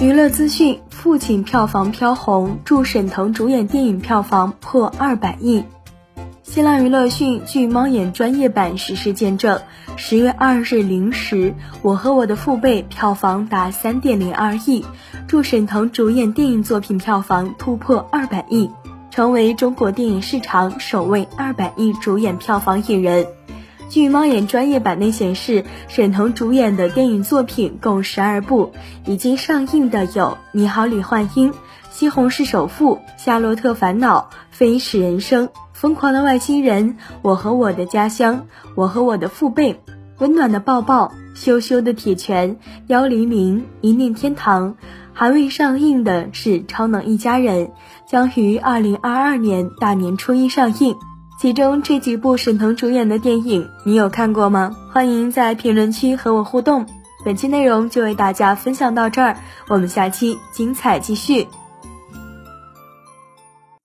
娱乐资讯：父亲票房飘红，祝沈腾主演电影票房破二百亿。新浪娱乐讯，据猫眼专业版实时见证，十月二日零时，《我和我的父辈》票房达三点零二亿，祝沈腾主演电影作品票房突破二百亿，成为中国电影市场首位二百亿主演票房艺人。据猫眼专业版内显示，沈腾主演的电影作品共十二部，已经上映的有《你好，李焕英》《西红柿首富》《夏洛特烦恼》《飞驰人生》。疯狂的外星人，我和我的家乡，我和我的父辈，温暖的抱抱，羞羞的铁拳，幺零零，一念天堂。还未上映的是《超能一家人》，将于二零二二年大年初一上映。其中这几部沈腾主演的电影，你有看过吗？欢迎在评论区和我互动。本期内容就为大家分享到这儿，我们下期精彩继续。